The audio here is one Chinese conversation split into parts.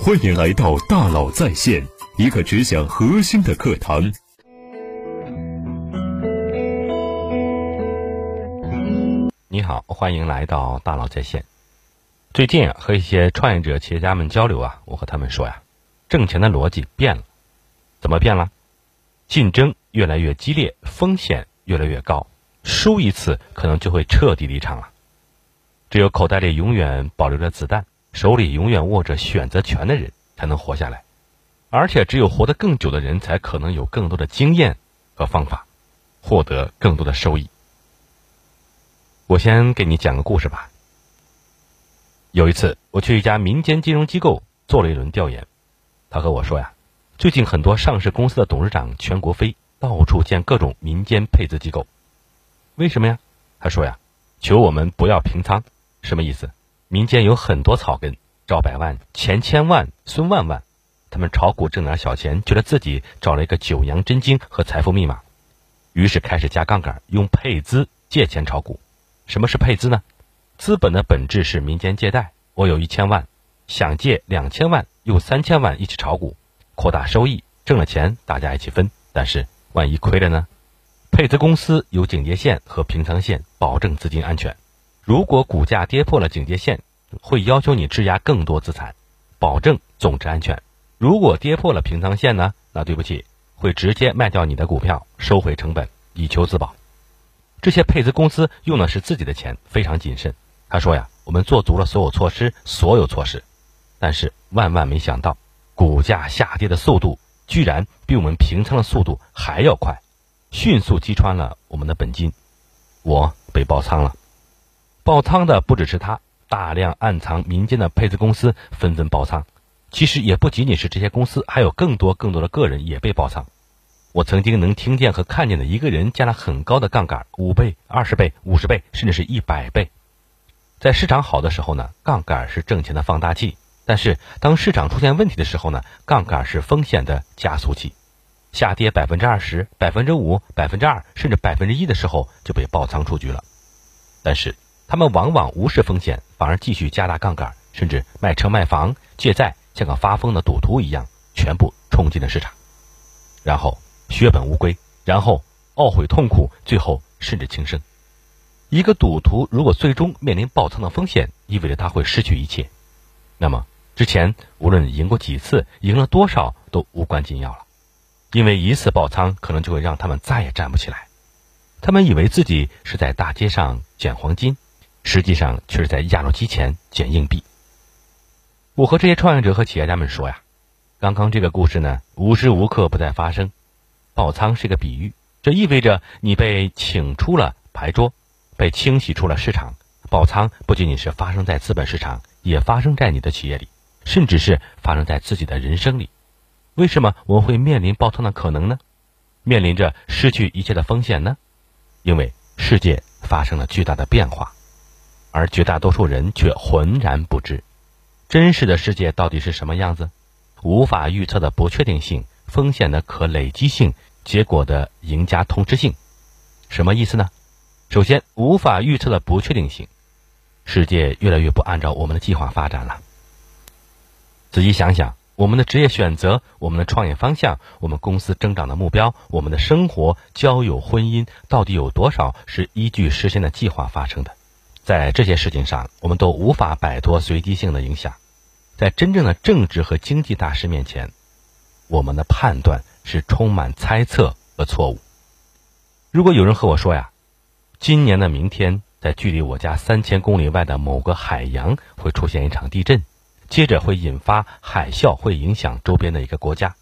欢迎来到大佬在线，一个只讲核心的课堂。你好，欢迎来到大佬在线。最近啊，和一些创业者、企业家们交流啊，我和他们说呀，挣钱的逻辑变了。怎么变了？竞争越来越激烈，风险越来越高，输一次可能就会彻底离场了。只有口袋里永远保留着子弹，手里永远握着选择权的人，才能活下来。而且，只有活得更久的人，才可能有更多的经验和方法，获得更多的收益。我先给你讲个故事吧。有一次，我去一家民间金融机构做了一轮调研，他和我说呀，最近很多上市公司的董事长全国飞，到处见各种民间配资机构。为什么呀？他说呀，求我们不要平仓。什么意思？民间有很多草根，赵百万、钱千万、孙万万，他们炒股挣点小钱，觉得自己找了一个九阳真经和财富密码，于是开始加杠杆，用配资借钱炒股。什么是配资呢？资本的本质是民间借贷。我有一千万，想借两千万，用三千万一起炒股，扩大收益，挣了钱大家一起分。但是万一亏了呢？配资公司有警戒线和平仓线，保证资金安全。如果股价跌破了警戒线，会要求你质押更多资产，保证总值安全。如果跌破了平仓线呢？那对不起，会直接卖掉你的股票，收回成本，以求自保。这些配资公司用的是自己的钱，非常谨慎。他说呀，我们做足了所有措施，所有措施，但是万万没想到，股价下跌的速度居然比我们平仓的速度还要快，迅速击穿了我们的本金，我被爆仓了。爆仓的不只是他，大量暗藏民间的配资公司纷纷爆仓。其实也不仅仅是这些公司，还有更多更多的个人也被爆仓。我曾经能听见和看见的一个人加了很高的杠杆，五倍、二十倍、五十倍，甚至是一百倍。在市场好的时候呢，杠杆是挣钱的放大器；但是当市场出现问题的时候呢，杠杆是风险的加速器。下跌百分之二十、百分之五、百分之二，甚至百分之一的时候就被爆仓出局了。但是。他们往往无视风险，反而继续加大杠杆，甚至卖车卖房、借债，像个发疯的赌徒一样，全部冲进了市场，然后血本无归，然后懊悔痛苦，最后甚至轻生。一个赌徒如果最终面临爆仓的风险，意味着他会失去一切，那么之前无论赢过几次，赢了多少都无关紧要了，因为一次爆仓可能就会让他们再也站不起来。他们以为自己是在大街上捡黄金。实际上却是在压路机前捡硬币。我和这些创业者和企业家们说呀，刚刚这个故事呢，无时无刻不在发生。爆仓是个比喻，这意味着你被请出了牌桌，被清洗出了市场。爆仓不仅仅是发生在资本市场，也发生在你的企业里，甚至是发生在自己的人生里。为什么我们会面临爆仓的可能呢？面临着失去一切的风险呢？因为世界发生了巨大的变化。而绝大多数人却浑然不知，真实的世界到底是什么样子？无法预测的不确定性，风险的可累积性，结果的赢家通吃性，什么意思呢？首先，无法预测的不确定性，世界越来越不按照我们的计划发展了。仔细想想，我们的职业选择、我们的创业方向、我们公司增长的目标、我们的生活、交友、婚姻，到底有多少是依据事先的计划发生的？在这些事情上，我们都无法摆脱随机性的影响。在真正的政治和经济大事面前，我们的判断是充满猜测和错误。如果有人和我说呀，今年的明天，在距离我家三千公里外的某个海洋会出现一场地震，接着会引发海啸，会影响周边的一个国家，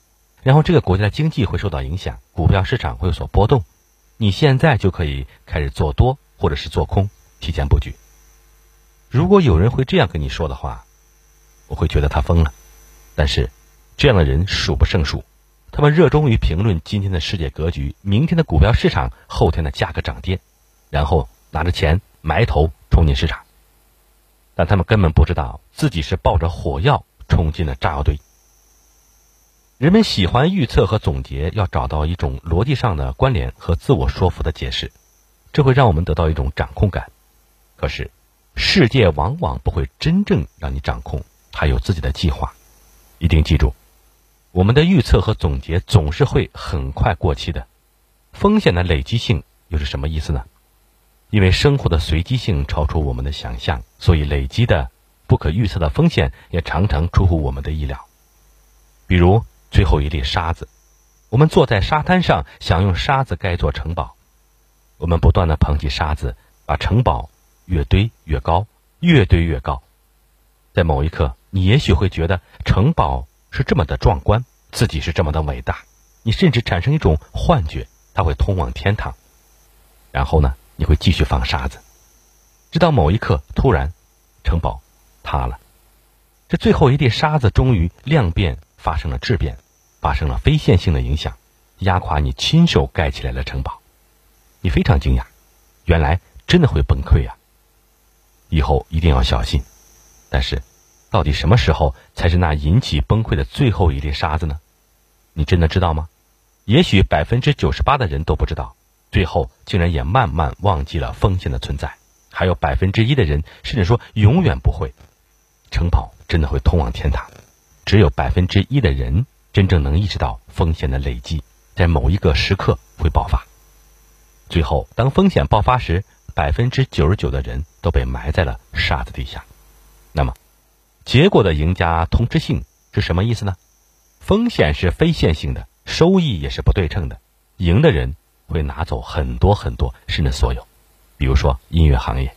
然后这个国家的经济会受到影响，股票市场会有所波动，你现在就可以开始做多或者是做空。提前布局。如果有人会这样跟你说的话，我会觉得他疯了。但是，这样的人数不胜数。他们热衷于评论今天的世界格局、明天的股票市场、后天的价格涨跌，然后拿着钱埋头冲进市场。但他们根本不知道自己是抱着火药冲进了炸药堆。人们喜欢预测和总结，要找到一种逻辑上的关联和自我说服的解释，这会让我们得到一种掌控感。可是，世界往往不会真正让你掌控，它有自己的计划。一定记住，我们的预测和总结总是会很快过期的。风险的累积性又是什么意思呢？因为生活的随机性超出我们的想象，所以累积的不可预测的风险也常常出乎我们的意料。比如最后一粒沙子，我们坐在沙滩上，想用沙子盖座城堡，我们不断的捧起沙子，把城堡越堆越高，越堆越高。在某一刻，你也许会觉得城堡是这么的壮观，自己是这么的伟大，你甚至产生一种幻觉，它会通往天堂。然后呢？你会继续放沙子，直到某一刻，突然，城堡塌了。这最后一粒沙子终于量变发生了质变，发生了非线性的影响，压垮你亲手盖起来的城堡。你非常惊讶，原来真的会崩溃呀！以后一定要小心。但是，到底什么时候才是那引起崩溃的最后一粒沙子呢？你真的知道吗？也许百分之九十八的人都不知道。最后竟然也慢慢忘记了风险的存在，还有百分之一的人甚至说永远不会，城堡真的会通往天堂，只有百分之一的人真正能意识到风险的累积，在某一个时刻会爆发。最后，当风险爆发时，百分之九十九的人都被埋在了沙子底下。那么，结果的赢家通吃性是什么意思呢？风险是非线性的，收益也是不对称的，赢的人。会拿走很多很多，甚至所有。比如说音乐行业，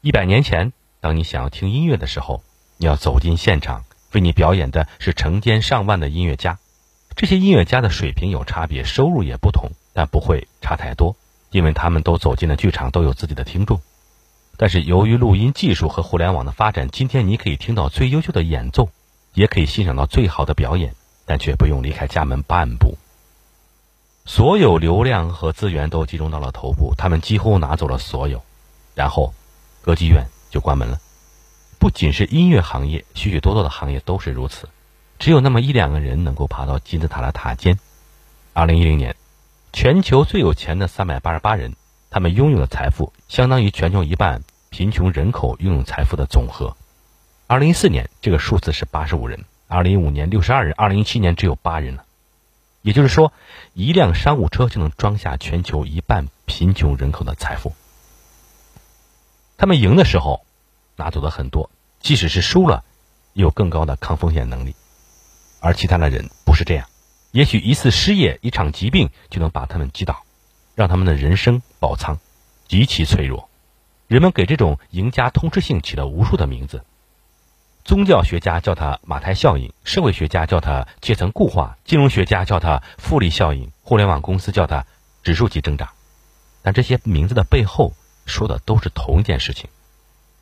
一百年前，当你想要听音乐的时候，你要走进现场，为你表演的是成千上万的音乐家。这些音乐家的水平有差别，收入也不同，但不会差太多，因为他们都走进了剧场，都有自己的听众。但是由于录音技术和互联网的发展，今天你可以听到最优秀的演奏，也可以欣赏到最好的表演，但却不用离开家门半步。所有流量和资源都集中到了头部，他们几乎拿走了所有，然后，歌剧院就关门了。不仅是音乐行业，许许多多的行业都是如此。只有那么一两个人能够爬到金字塔的塔尖。二零一零年，全球最有钱的三百八十八人，他们拥有的财富相当于全球一半贫穷人口拥有财富的总和。二零一四年，这个数字是八十五人；二零一五年六十二人；二零一七年只有八人了。也就是说，一辆商务车就能装下全球一半贫穷人口的财富。他们赢的时候拿走的很多，即使是输了，也有更高的抗风险能力。而其他的人不是这样，也许一次失业、一场疾病就能把他们击倒，让他们的人生爆仓，极其脆弱。人们给这种赢家通吃性起了无数的名字。宗教学家叫它马太效应，社会学家叫它阶层固化，金融学家叫它复利效应，互联网公司叫它指数级增长。但这些名字的背后说的都是同一件事情。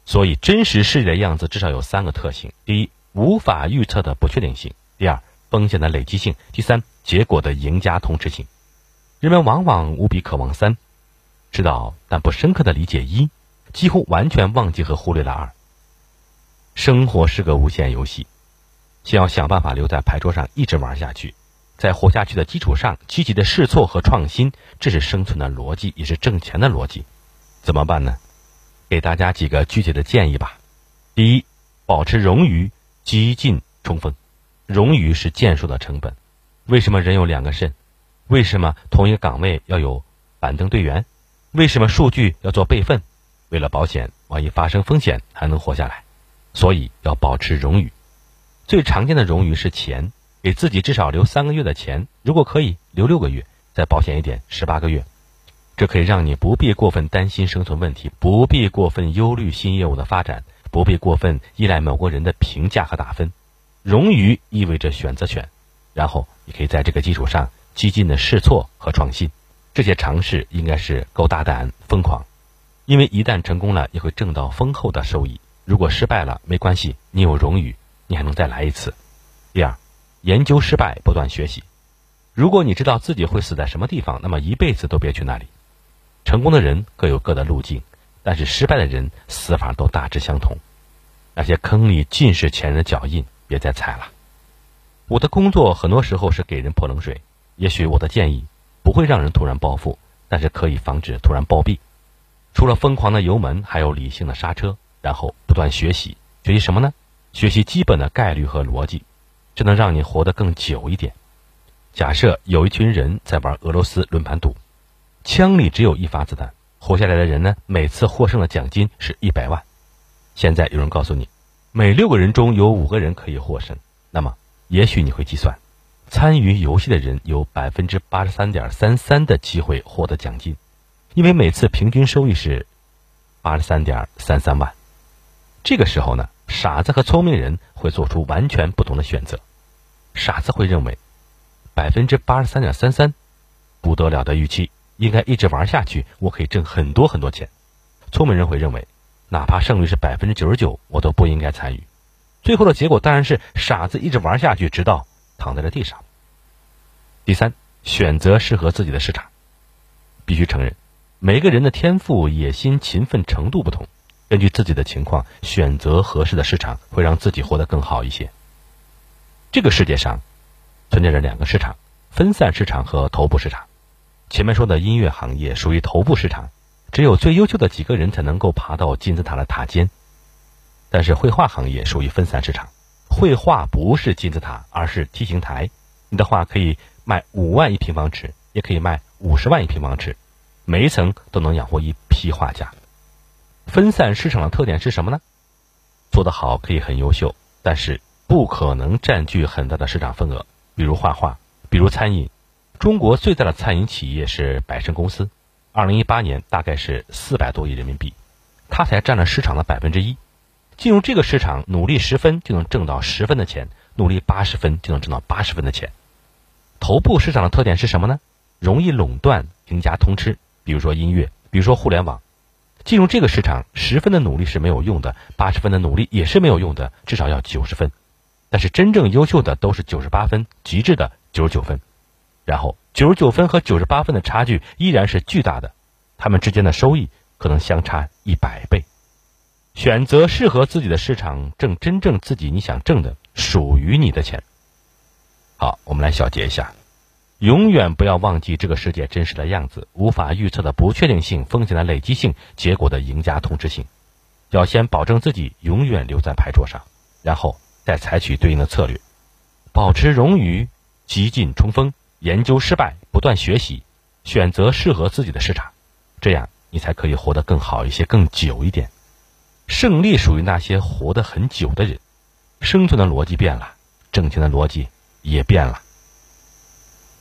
所以，真实世界的样子至少有三个特性：第一，无法预测的不确定性；第二，风险的累积性；第三，结果的赢家通吃性。人们往往无比渴望三，知道但不深刻的理解一，几乎完全忘记和忽略了二。生活是个无限游戏，先要想办法留在牌桌上一直玩下去，在活下去的基础上积极的试错和创新，这是生存的逻辑，也是挣钱的逻辑。怎么办呢？给大家几个具体的建议吧。第一，保持冗余，激进冲锋。冗余是建树的成本。为什么人有两个肾？为什么同一个岗位要有板凳队员？为什么数据要做备份？为了保险，万一发生风险还能活下来。所以要保持冗余，最常见的冗余是钱，给自己至少留三个月的钱，如果可以留六个月，再保险一点十八个月，这可以让你不必过分担心生存问题，不必过分忧虑新业务的发展，不必过分依赖某个人的评价和打分。冗余意味着选择权，然后你可以在这个基础上激进的试错和创新，这些尝试应该是够大胆疯狂，因为一旦成功了，也会挣到丰厚的收益。如果失败了没关系，你有荣誉，你还能再来一次。第二，研究失败，不断学习。如果你知道自己会死在什么地方，那么一辈子都别去那里。成功的人各有各的路径，但是失败的人死法都大致相同。那些坑里尽是前人的脚印，别再踩了。我的工作很多时候是给人泼冷水，也许我的建议不会让人突然暴富，但是可以防止突然暴毙。除了疯狂的油门，还有理性的刹车。然后不断学习，学习什么呢？学习基本的概率和逻辑。这能让你活得更久一点。假设有一群人在玩俄罗斯轮盘赌，枪里只有一发子弹，活下来的人呢，每次获胜的奖金是一百万。现在有人告诉你，每六个人中有五个人可以获胜，那么也许你会计算，参与游戏的人有百分之八十三点三三的机会获得奖金，因为每次平均收益是八十三点三三万。这个时候呢，傻子和聪明人会做出完全不同的选择。傻子会认为。百分之八十三点三三，不得了的预期，应该一直玩下去，我可以挣很多很多钱。聪明人会认为，哪怕胜率是百分之九十九，我都不应该参与。最后的结果当然是傻子一直玩下去，直到躺在了地上。第三，选择适合自己的市场。必须承认，每个人的天赋、野心、勤奋程度不同，根据自己的情况选择合适的市场，会让自己活得更好一些。这个世界上。存在着两个市场：分散市场和头部市场。前面说的音乐行业属于头部市场，只有最优秀的几个人才能够爬到金字塔的塔尖。但是绘画行业属于分散市场，绘画不是金字塔，而是梯形台。你的画可以卖五万一平方尺，也可以卖五十万一平方尺，每一层都能养活一批画家。分散市场的特点是什么呢？做得好可以很优秀，但是不可能占据很大的市场份额。比如画画，比如餐饮。中国最大的餐饮企业是百胜公司，二零一八年大概是四百多亿人民币，它才占了市场的百分之一。进入这个市场，努力十分就能挣到十分的钱，努力八十分就能挣到八十分的钱。头部市场的特点是什么呢？容易垄断，赢家通吃。比如说音乐，比如说互联网。进入这个市场，十分的努力是没有用的，八十分的努力也是没有用的，至少要九十分。但是真正优秀的都是九十八分，极致的九十九分，然后九十九分和九十八分的差距依然是巨大的，他们之间的收益可能相差一百倍。选择适合自己的市场，挣真正自己你想挣的、属于你的钱。好，我们来小结一下：永远不要忘记这个世界真实的样子，无法预测的不确定性、风险的累积性、结果的赢家通吃性。要先保证自己永远留在牌桌上，然后。再采取对应的策略，保持冗余，激进冲锋，研究失败，不断学习，选择适合自己的市场，这样你才可以活得更好一些，更久一点。胜利属于那些活得很久的人。生存的逻辑变了，挣钱的逻辑也变了。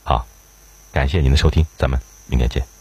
好，感谢您的收听，咱们明天见。